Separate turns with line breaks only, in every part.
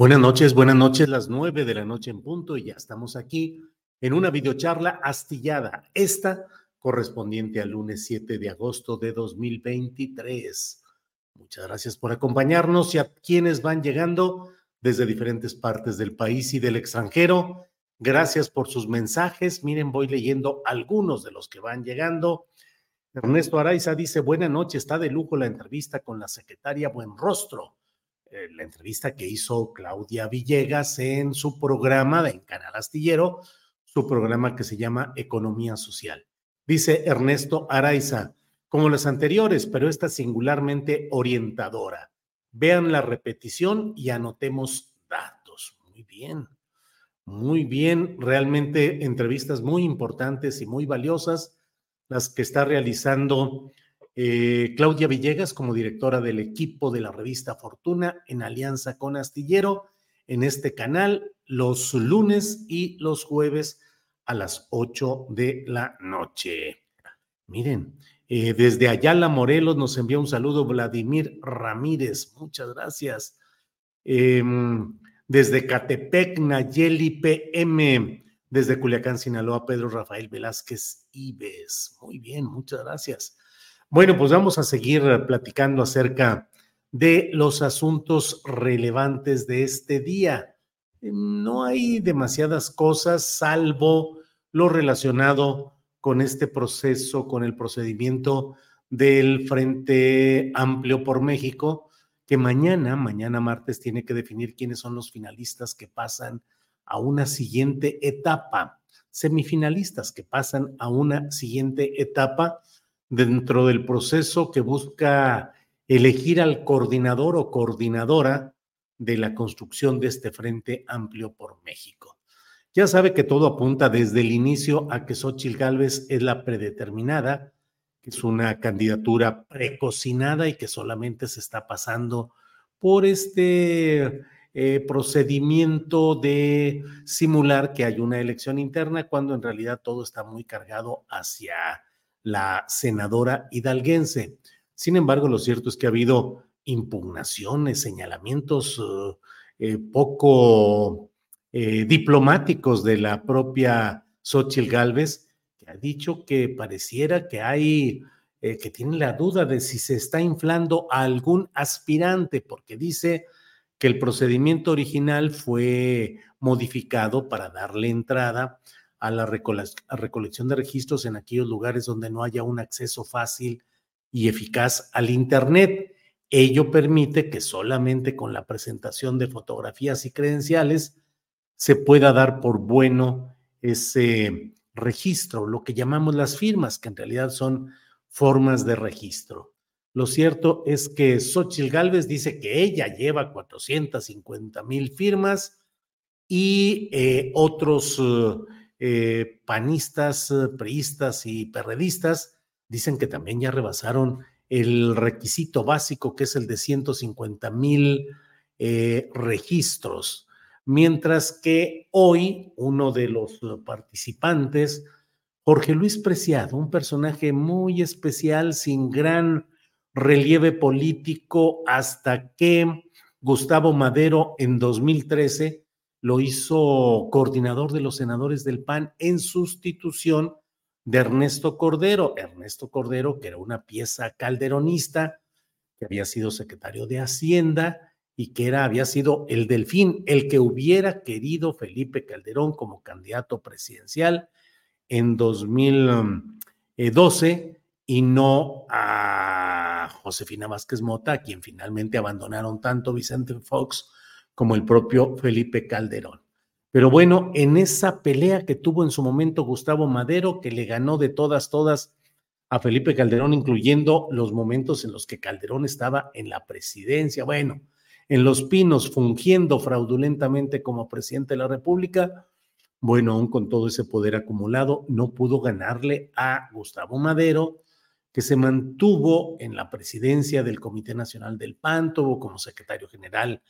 Buenas noches, buenas noches, las nueve de la noche en punto y ya estamos aquí en una videocharla astillada, esta correspondiente al lunes 7 de agosto de 2023. Muchas gracias por acompañarnos y a quienes van llegando desde diferentes partes del país y del extranjero. Gracias por sus mensajes. Miren, voy leyendo algunos de los que van llegando. Ernesto Araiza dice, buena noche, está de lujo la entrevista con la secretaria Buenrostro. Eh, la entrevista que hizo Claudia Villegas en su programa en Canal Astillero, su programa que se llama Economía Social. Dice Ernesto Araiza, como las anteriores, pero esta singularmente orientadora. Vean la repetición y anotemos datos. Muy bien, muy bien. Realmente entrevistas muy importantes y muy valiosas las que está realizando eh, Claudia Villegas como directora del equipo de la revista Fortuna en alianza con Astillero en este canal los lunes y los jueves a las 8 de la noche. Miren, eh, desde Ayala, Morelos, nos envía un saludo Vladimir Ramírez. Muchas gracias. Em, desde Catepec, Nayeli PM. Desde Culiacán, Sinaloa, Pedro Rafael Velázquez Ives. Muy bien, muchas gracias. Bueno, pues vamos a seguir platicando acerca de los asuntos relevantes de este día. No hay demasiadas cosas salvo lo relacionado con este proceso, con el procedimiento del Frente Amplio por México, que mañana, mañana martes, tiene que definir quiénes son los finalistas que pasan a una siguiente etapa, semifinalistas que pasan a una siguiente etapa dentro del proceso que busca elegir al coordinador o coordinadora de la construcción de este Frente Amplio por México. Ya sabe que todo apunta desde el inicio a que Xochitl Gálvez es la predeterminada, que es una candidatura precocinada y que solamente se está pasando por este eh, procedimiento de simular que hay una elección interna cuando en realidad todo está muy cargado hacia la senadora hidalguense. Sin embargo, lo cierto es que ha habido impugnaciones, señalamientos uh, eh, poco eh, diplomáticos de la propia Xochitl Gálvez, que ha dicho que pareciera que hay, eh, que tiene la duda de si se está inflando a algún aspirante, porque dice que el procedimiento original fue modificado para darle entrada a la recolección de registros en aquellos lugares donde no haya un acceso fácil y eficaz al Internet. Ello permite que solamente con la presentación de fotografías y credenciales se pueda dar por bueno ese registro, lo que llamamos las firmas, que en realidad son formas de registro. Lo cierto es que Xochitl Gálvez dice que ella lleva 450 mil firmas y eh, otros eh, panistas, eh, priistas y perredistas dicen que también ya rebasaron el requisito básico que es el de 150 mil eh, registros, mientras que hoy uno de los participantes, Jorge Luis Preciado, un personaje muy especial, sin gran relieve político hasta que Gustavo Madero en 2013 lo hizo coordinador de los senadores del PAN en sustitución de Ernesto Cordero. Ernesto Cordero, que era una pieza calderonista, que había sido secretario de Hacienda y que era, había sido el delfín, el que hubiera querido Felipe Calderón como candidato presidencial en 2012 y no a Josefina Vázquez Mota, a quien finalmente abandonaron tanto Vicente Fox como el propio Felipe Calderón. Pero bueno, en esa pelea que tuvo en su momento Gustavo Madero, que le ganó de todas, todas a Felipe Calderón, incluyendo los momentos en los que Calderón estaba en la presidencia, bueno, en Los Pinos, fungiendo fraudulentamente como presidente de la República, bueno, aún con todo ese poder acumulado, no pudo ganarle a Gustavo Madero, que se mantuvo en la presidencia del Comité Nacional del PAN, como secretario general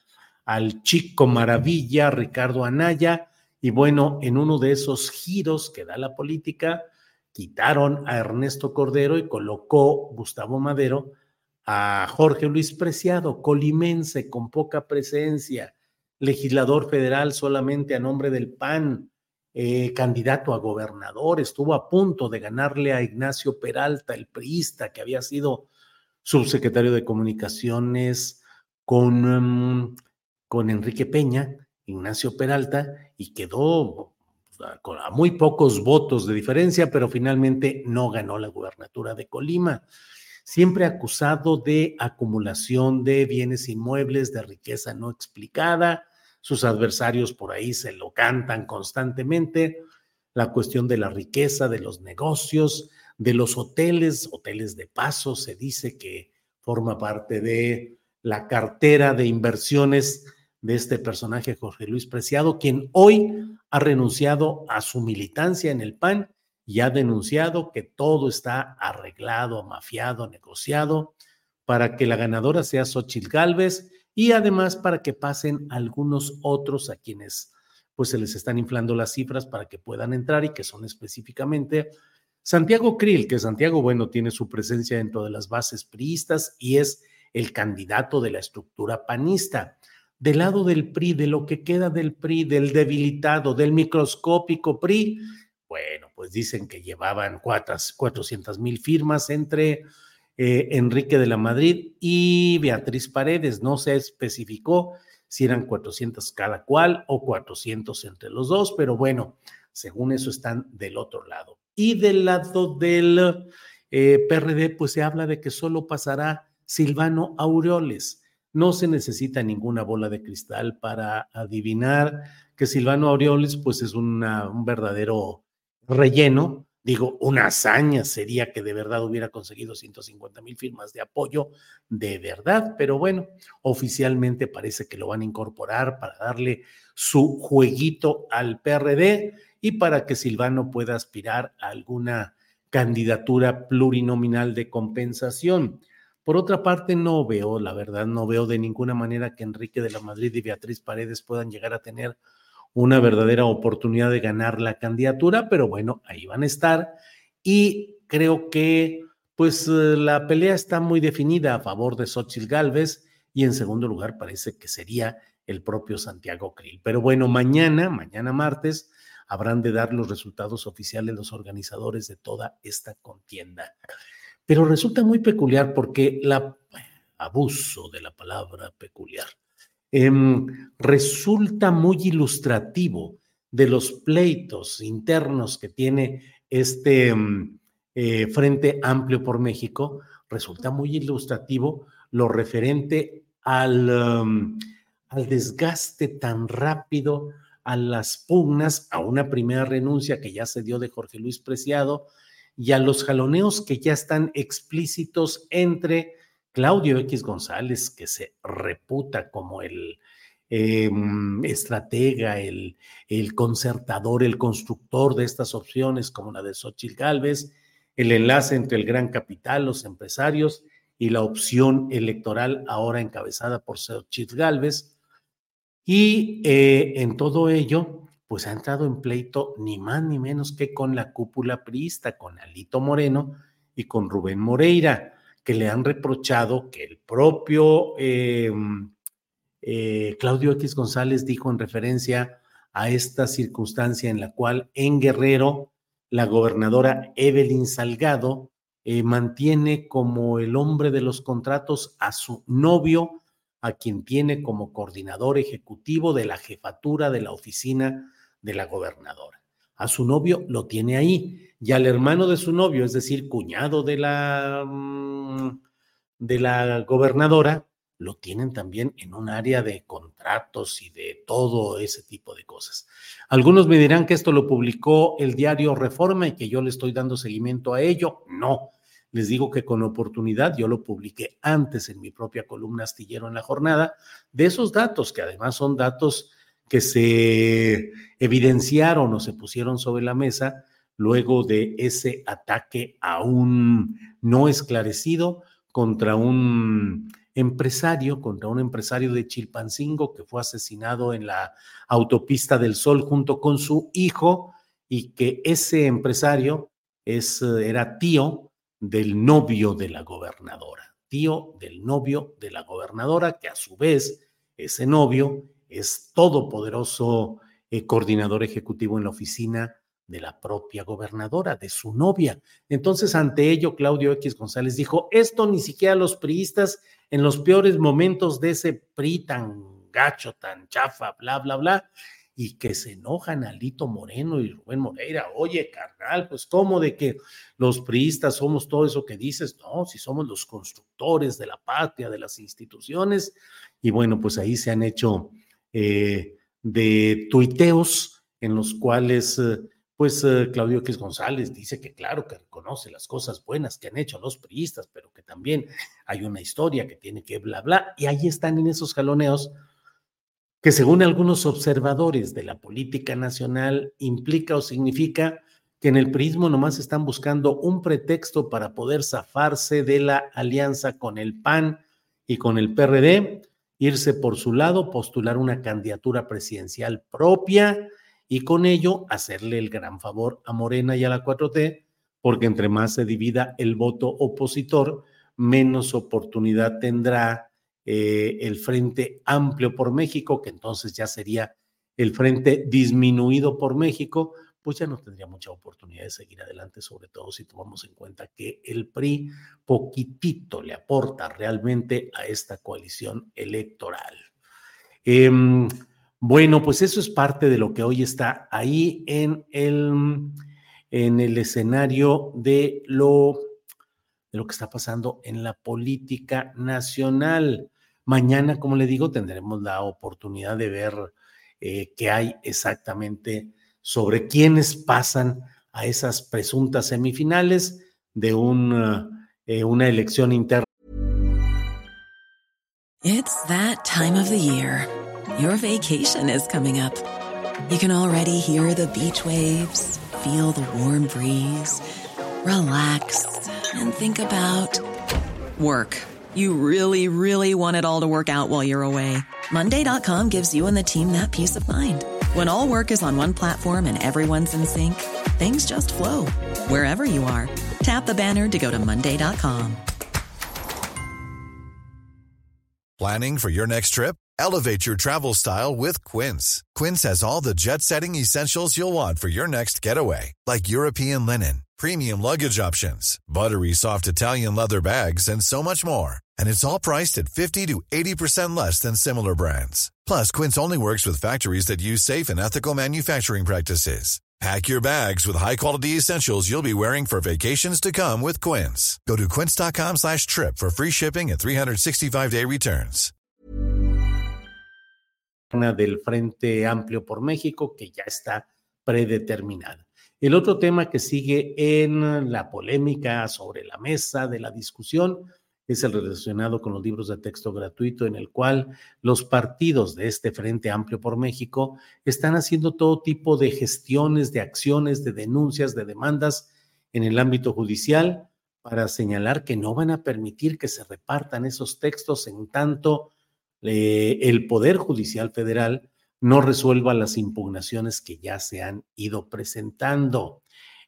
al chico maravilla Ricardo Anaya, y bueno, en uno de esos giros que da la política, quitaron a Ernesto Cordero y colocó Gustavo Madero a Jorge Luis Preciado, colimense con poca presencia, legislador federal solamente a nombre del PAN, eh, candidato a gobernador, estuvo a punto de ganarle a Ignacio Peralta, el priista, que había sido subsecretario de Comunicaciones con, em, con Enrique Peña, Ignacio Peralta, y quedó a muy pocos votos de diferencia, pero finalmente no ganó la gubernatura de Colima. Siempre acusado de acumulación de bienes inmuebles, de riqueza no explicada, sus adversarios por ahí se lo cantan constantemente, la cuestión de la riqueza, de los negocios, de los hoteles, hoteles de paso, se dice que forma parte de la cartera de inversiones de este personaje Jorge Luis Preciado, quien hoy ha renunciado a su militancia en el PAN y ha denunciado que todo está arreglado, mafiado, negociado para que la ganadora sea Xochitl Gálvez y además para que pasen algunos otros a quienes pues se les están inflando las cifras para que puedan entrar y que son específicamente Santiago Krill, que Santiago, bueno, tiene su presencia dentro de las bases priistas y es el candidato de la estructura panista. Del lado del PRI, de lo que queda del PRI, del debilitado, del microscópico PRI, bueno, pues dicen que llevaban 400 mil firmas entre eh, Enrique de la Madrid y Beatriz Paredes. No se especificó si eran 400 cada cual o 400 entre los dos, pero bueno, según eso están del otro lado. Y del lado del eh, PRD, pues se habla de que solo pasará Silvano Aureoles. No se necesita ninguna bola de cristal para adivinar que Silvano Aureoles, pues es un verdadero relleno Digo, una hazaña sería que de verdad hubiera conseguido 150 mil firmas de apoyo, de verdad, pero bueno, oficialmente parece que lo van a incorporar para darle su jueguito al PRD y para que Silvano pueda aspirar a alguna candidatura plurinominal de compensación. Por otra parte, no veo, la verdad, no veo de ninguna manera que Enrique de la Madrid y Beatriz Paredes puedan llegar a tener una verdadera oportunidad de ganar la candidatura, pero bueno, ahí van a estar y creo que pues eh, la pelea está muy definida a favor de Xochitl Galvez y en segundo lugar parece que sería el propio Santiago Krill. Pero bueno, mañana, mañana martes, habrán de dar los resultados oficiales los organizadores de toda esta contienda. Pero resulta muy peculiar porque la abuso de la palabra peculiar Em, resulta muy ilustrativo de los pleitos internos que tiene este em, eh, Frente Amplio por México, resulta muy ilustrativo lo referente al, em, al desgaste tan rápido, a las pugnas, a una primera renuncia que ya se dio de Jorge Luis Preciado y a los jaloneos que ya están explícitos entre Claudio X González, que se reputa como el em, estratega, el, el, concertador, el constructor de estas opciones, como la de Xochitl Gálvez, el enlace entre el gran capital, los empresarios y la opción electoral ahora encabezada por Xochitl Gálvez. Y eh, en todo ello, pues ha entrado en pleito ni más ni menos que con la cúpula priista, con Alito Moreno y con Rubén Moreira que le han reprochado que el propio em, eh, Claudio X González dijo en referencia a esta circunstancia en la cual en Guerrero la gobernadora Evelyn Salgado eh, mantiene como el hombre de los contratos a su novio, a quien tiene como coordinador ejecutivo de la jefatura de la oficina de la gobernadora. A su novio lo tiene ahí y al hermano de su novio, es decir, cuñado de la, mm, de la gobernadora, lo tienen también en un área de contratos y de todo ese tipo de cosas. Algunos me dirán que esto lo publicó el diario Reforma y que yo le estoy dando seguimiento a ello. No, les digo que con oportunidad yo lo publiqué antes en mi propia columna astillero en la jornada, de esos datos que además son datos que se evidenciaron o se pusieron sobre la mesa luego de ese ataque aún no esclarecido contra un empresario, contra un empresario de Chilpancingo que fue asesinado en la autopista del Sol junto con su hijo y que ese empresario es, era tío del novio de la gobernadora, tío del novio de la gobernadora, que a su vez ese novio es todopoderoso eh, coordinador ejecutivo en la oficina de la propia gobernadora, de su novia. Entonces, ante ello, Claudio X González dijo, esto ni siquiera los priistas en los peores momentos de ese PRI tan gacho, tan chafa, bla, bla, bla, y que se enojan Alito Moreno y Rubén Moreira, oye, carnal, pues cómo de que los priistas somos todo eso que dices, no, si somos los constructores de la patria, de las instituciones, y bueno, pues ahí se han hecho eh, de tuiteos en los cuales... Eh, pues eh, Claudio X González dice que claro, que reconoce las cosas buenas que han hecho los priistas, pero que también hay una historia que tiene que bla, bla, y ahí están en esos jaloneos que según algunos observadores de la política nacional implica o significa que en el prismo nomás están buscando un pretexto para poder zafarse de la alianza con el PAN y con el PRD, irse por su lado, postular una candidatura presidencial propia, y con ello hacerle el gran favor a Morena y a la 4T, porque entre más se divida el voto opositor, menos oportunidad tendrá eh, el Frente Amplio por México, que entonces ya sería el Frente Disminuido por México, pues ya no tendría mucha oportunidad de seguir adelante, sobre todo si tomamos en cuenta que el PRI poquitito le aporta realmente a esta coalición electoral. Em, bueno, pues eso es parte de lo que hoy está ahí en el, en el escenario de lo, de lo que está pasando en la política nacional. Mañana, como le digo, tendremos la oportunidad de ver eh, qué hay exactamente sobre quiénes pasan a esas presuntas semifinales de un, eh, una elección interna.
It's that time of the year. Your vacation is coming up. You can already hear the beach waves, feel the warm breeze, relax, and think about work. You really, really want it all to work out while you're away. Monday.com gives you and the team that peace of mind. When all work is on one platform and everyone's in sync, things just flow wherever you are. Tap the banner to go to Monday.com.
Planning for your next trip? Elevate your travel style with Quince. Quince has all the jet setting essentials you'll want for your next getaway, like European linen, premium luggage options, buttery soft Italian leather bags, and so much more. And it's all priced at 50 to 80% less than similar brands. Plus, Quince only works with factories that use safe and ethical manufacturing practices. Pack your bags with high-quality essentials you'll be wearing for vacations to come with Quince. Go to quince.com slash trip for free shipping and 365-day returns.
del Frente Amplio por México, que ya está predeterminada. El otro tema que sigue en la polémica sobre la mesa de la discusión es el relacionado con los libros de texto gratuito, en el cual los partidos de este Frente Amplio por México están haciendo todo tipo de gestiones, de acciones, de denuncias, de demandas en el ámbito judicial para señalar que no van a permitir que se repartan esos textos en tanto eh, el Poder Judicial Federal no resuelva las impugnaciones que ya se han ido presentando.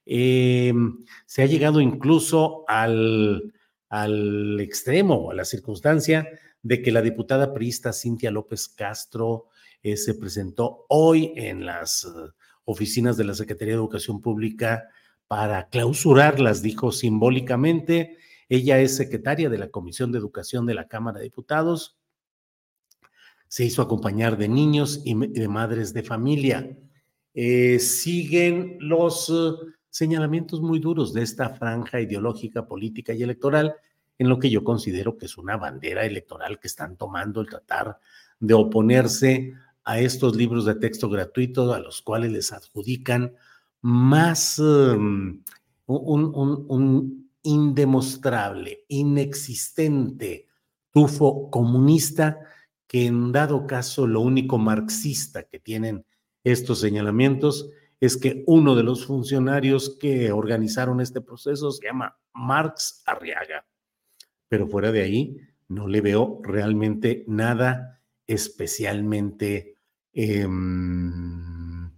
Em, se ha llegado incluso al, al extremo a la circunstancia de que la diputada priista Cintia López Castro eh, se presentó hoy en las eh, oficinas de la Secretaría de Educación Pública para clausurarlas, dijo simbólicamente. Ella es secretaria de la Comisión de Educación de la Cámara de Diputados. Se hizo acompañar de niños y de madres de familia. Eh, siguen los señalamientos muy duros de esta franja ideológica, política y electoral, en lo que yo considero que es una bandera electoral que están tomando el tratar de oponerse a estos libros de texto gratuitos a los cuales les adjudican más um, un, un, indemostrable, inexistente tufo comunista que en dado caso lo único marxista que tienen estos señalamientos es que uno de los funcionarios que organizaron este proceso se llama Marx Arriaga. Pero fuera de ahí, no le veo realmente nada especialmente em,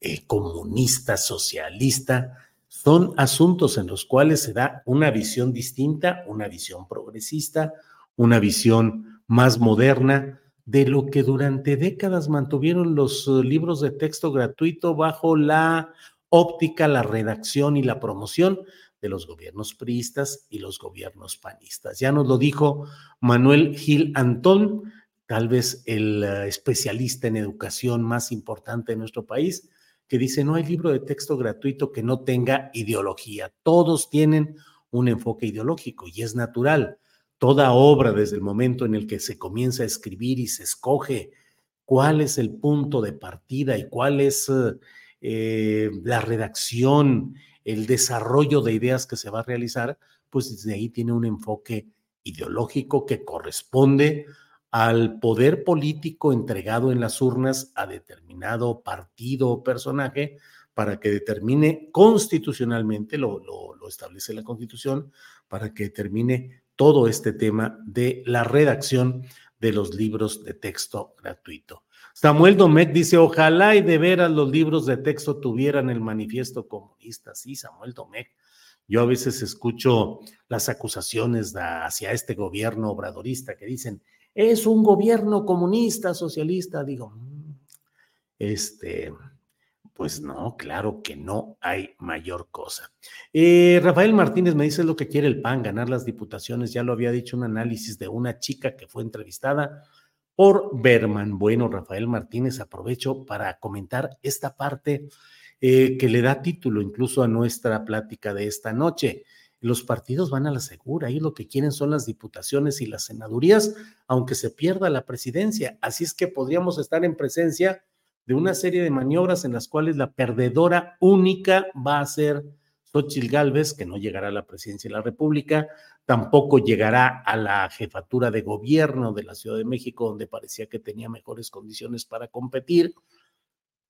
eh, comunista, socialista. Son asuntos en los cuales se da una visión distinta, una visión progresista, una visión más moderna de lo que durante décadas mantuvieron los eh, libros de texto gratuito bajo la óptica, la redacción y la promoción de los gobiernos priistas y los gobiernos panistas. Ya nos lo dijo Manuel Gil Antón, tal vez el eh, especialista en educación más importante de nuestro país, que dice, no hay libro de texto gratuito que no tenga ideología. Todos tienen un enfoque ideológico y es natural. Toda obra, desde el momento en el que se comienza a escribir y se escoge cuál es el punto de partida y cuál es eh, la redacción, el desarrollo de ideas que se va a realizar, pues desde ahí tiene un enfoque ideológico que corresponde al poder político entregado en las urnas a determinado partido o personaje para que determine constitucionalmente, lo, lo, establece la constitución, para que determine todo este tema de la redacción de los libros de texto gratuito. Samuel Domecq dice, ojalá y de veras los libros de texto tuvieran el manifiesto comunista. Sí, Samuel Domecq. Yo a veces escucho las acusaciones hacia este gobierno obradorista que dicen, es un gobierno comunista, socialista. Digo, mm, este, pues no, claro que no hay mayor cosa. Eh, Rafael Martínez me dice lo que quiere el PAN, ganar las diputaciones. Ya lo había dicho un análisis de una chica que fue entrevistada por Berman. Bueno, Rafael Martínez, aprovecho para comentar esta parte eh, que le da título incluso a nuestra plática de esta noche los partidos van a la segura y lo que quieren son las diputaciones y las senadurías, aunque se pierda la presidencia. Así es que podríamos estar en presencia de una serie de maniobras en las cuales la perdedora única va a ser Xochitl Gálvez, que no llegará a la presidencia de la República, tampoco llegará a la jefatura de gobierno de la Ciudad de México, donde parecía que tenía mejores condiciones para competir,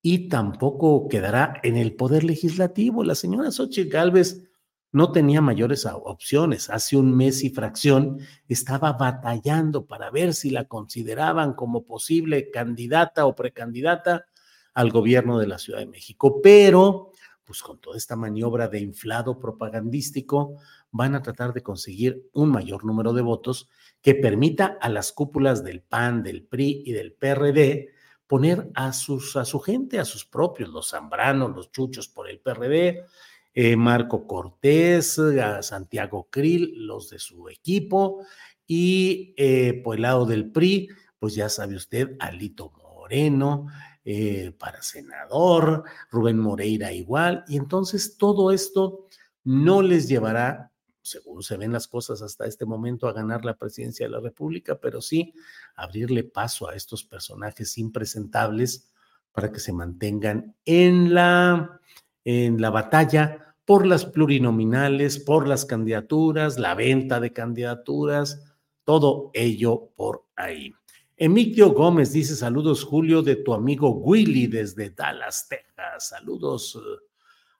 y tampoco quedará en el poder legislativo. La señora Xochitl Gálvez no tenía mayores opciones. Hace un mes y fracción estaba batallando para ver si la consideraban como posible candidata o precandidata al gobierno de la Ciudad de México. Pero, pues con toda esta maniobra de inflado propagandístico, van a tratar de conseguir un mayor número de votos que permita a las cúpulas del PAN, del PRI y del PRD poner a, sus, a su gente, a sus propios, los zambranos, los chuchos por el PRD, eh, Marco Cortés, a Santiago Krill, los de su equipo, y eh, por el lado del PRI, pues ya sabe usted, Alito Moreno, eh, para senador, Rubén Moreira igual, y entonces todo esto no les llevará, según se ven las cosas hasta este momento, a ganar la presidencia de la República, pero sí abrirle paso a estos personajes impresentables para que se mantengan en la en la batalla por las plurinominales, por las candidaturas, la venta de candidaturas, todo ello por ahí. Emilio Gómez dice saludos Julio de tu amigo Willy desde Dallas, Texas. Saludos eh,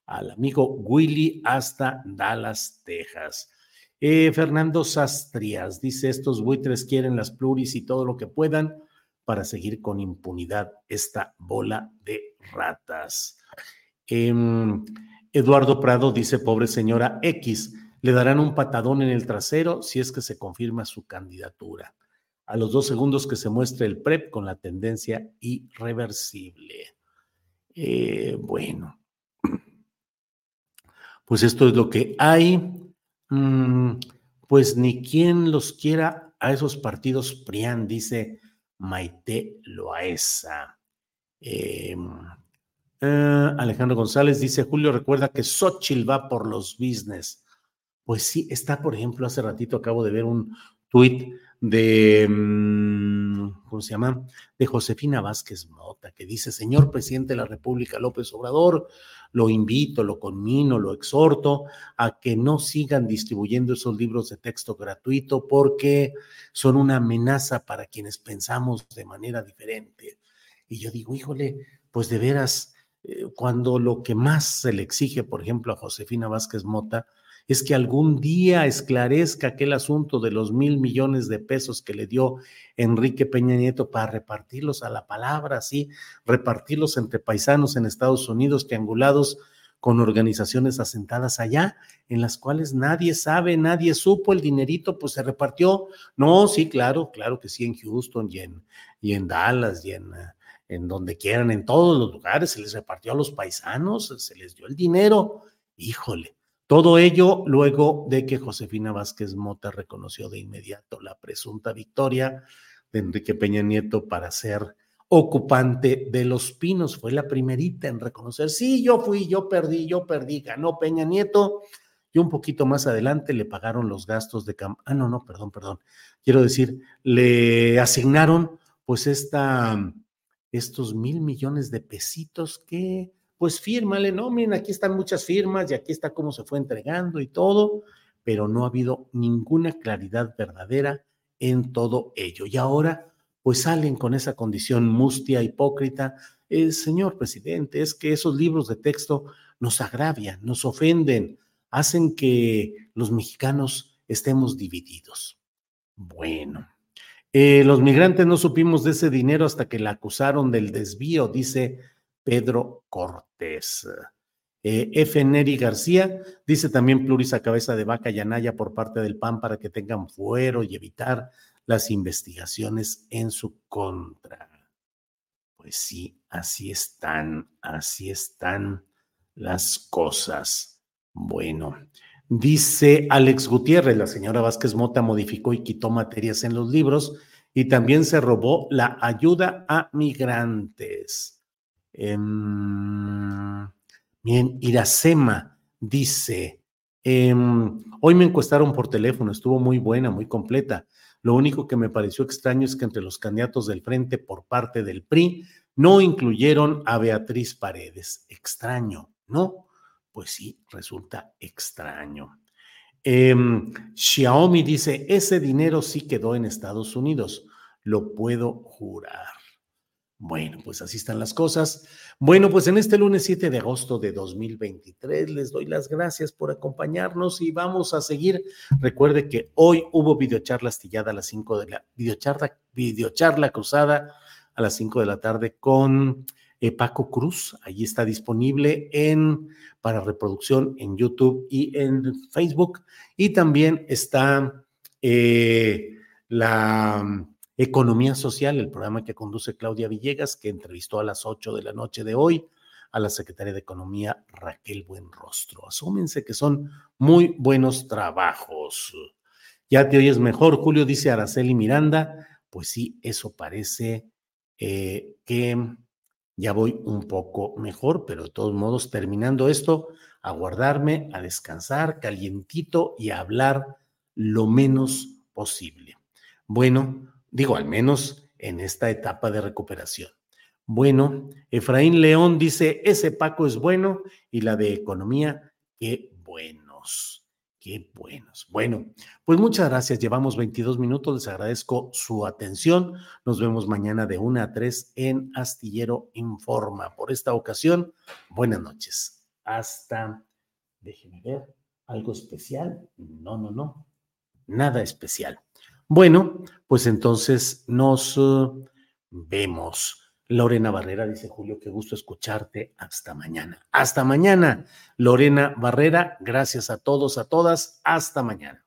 al amigo Willy hasta Dallas, Texas. Eh, Fernando Sastrias dice estos buitres quieren las pluris y todo lo que puedan para seguir con impunidad esta bola de ratas. Em, Eduardo Prado dice, pobre señora X, le darán un patadón en el trasero si es que se confirma su candidatura. A los dos segundos que se muestre el PREP con la tendencia irreversible. Eh, bueno, pues esto es lo que hay. Mm, pues ni quien los quiera a esos partidos PRIAN, dice Maite Loaesa. Em, eh, Alejandro González dice, Julio recuerda que Xochitl va por los business. Pues sí, está, por ejemplo, hace ratito acabo de ver un tuit de, mm, ¿cómo se llama? De Josefina Vázquez Mota, que dice, señor presidente de la República López Obrador, lo invito, lo conmino, lo exhorto a que no sigan distribuyendo esos libros de texto gratuito porque son una amenaza para quienes pensamos de manera diferente. Y yo digo, híjole, pues de veras, eh, cuando lo que más se le exige, por ejemplo, a Josefina Vázquez Mota, es que algún día esclarezca aquel asunto de los mil millones de pesos que le dio Enrique Peña Nieto para repartirlos a la palabra, sí, repartirlos entre paisanos en Estados Unidos, triangulados con organizaciones asentadas allá, en las cuales nadie sabe, nadie supo, el dinerito pues se repartió. No, sí, claro, claro que sí, en Houston y en, y en Dallas y en, en donde quieran, en todos los lugares, se les repartió a los paisanos, se les dio el dinero. Híjole, todo ello luego de que Josefina Vázquez Mota reconoció de inmediato la presunta victoria de Enrique Peña Nieto para ser ocupante de los pinos. Fue la primerita en reconocer, sí, yo fui, yo perdí, yo perdí, ganó Peña Nieto. Y un poquito más adelante le pagaron los gastos de campaña. Ah, no, no, perdón, perdón. Quiero decir, le asignaron pues esta, estos mil millones de pesitos que pues fírmale, ¿no? Miren, aquí están muchas firmas y aquí está cómo se fue entregando y todo, pero no ha habido ninguna claridad verdadera en todo ello. Y ahora, pues salen con esa condición mustia, hipócrita. Eh, señor presidente, es que esos libros de texto nos agravian, nos ofenden, hacen que los mexicanos estemos divididos. Bueno, eh, los migrantes no supimos de ese dinero hasta que la acusaron del desvío, dice Pedro Cortés. Eh, F. Neri García dice también pluris a cabeza de vaca y anaya por parte del PAN para que tengan fuero y evitar las investigaciones en su contra. Pues sí, así están, así están las cosas. Bueno, dice Alex Gutiérrez, la señora Vázquez Mota modificó y quitó materias en los libros y también se robó la ayuda a migrantes. Em, bien, Iracema dice, em, hoy me encuestaron por teléfono, estuvo muy buena, muy completa. Lo único que me pareció extraño es que entre los candidatos del frente por parte del PRI no incluyeron a Beatriz Paredes. Extraño, ¿no? Pues sí, resulta extraño. Em, Xiaomi dice, ese dinero sí quedó en Estados Unidos, lo puedo jurar. Bueno, pues así están las cosas. Bueno, pues en este lunes 7 de agosto de 2023 les doy las gracias por acompañarnos y vamos a seguir. Recuerde que hoy hubo videocharla astillada a las 5 de la videocharla, videocharla cruzada a las 5 de la tarde con eh, Paco Cruz. Allí está disponible en para reproducción en YouTube y en Facebook. Y también está eh, la Economía Social, el programa que conduce Claudia Villegas, que entrevistó a las 8 de la noche de hoy a la secretaria de Economía Raquel Buenrostro. Asúmense que son muy buenos trabajos. Ya te oyes mejor, Julio, dice Araceli Miranda. Pues sí, eso parece eh, que ya voy un poco mejor, pero de todos modos, terminando esto, a guardarme, a descansar calientito y a hablar lo menos posible. Bueno, digo, al menos en esta etapa de recuperación. Bueno, Efraín León dice, ese Paco es bueno y la de economía, qué buenos, qué buenos. Bueno, pues muchas gracias, llevamos 22 minutos, les agradezco su atención, nos vemos mañana de 1 a 3 en Astillero Informa. Por esta ocasión, buenas noches. Hasta, déjenme ver, algo especial. No, no, no, nada especial. Bueno, pues entonces nos eh, vemos. Lorena Barrera, dice Julio, qué gusto escucharte. Hasta mañana. Hasta mañana, Lorena Barrera. Gracias a todos, a todas. Hasta mañana.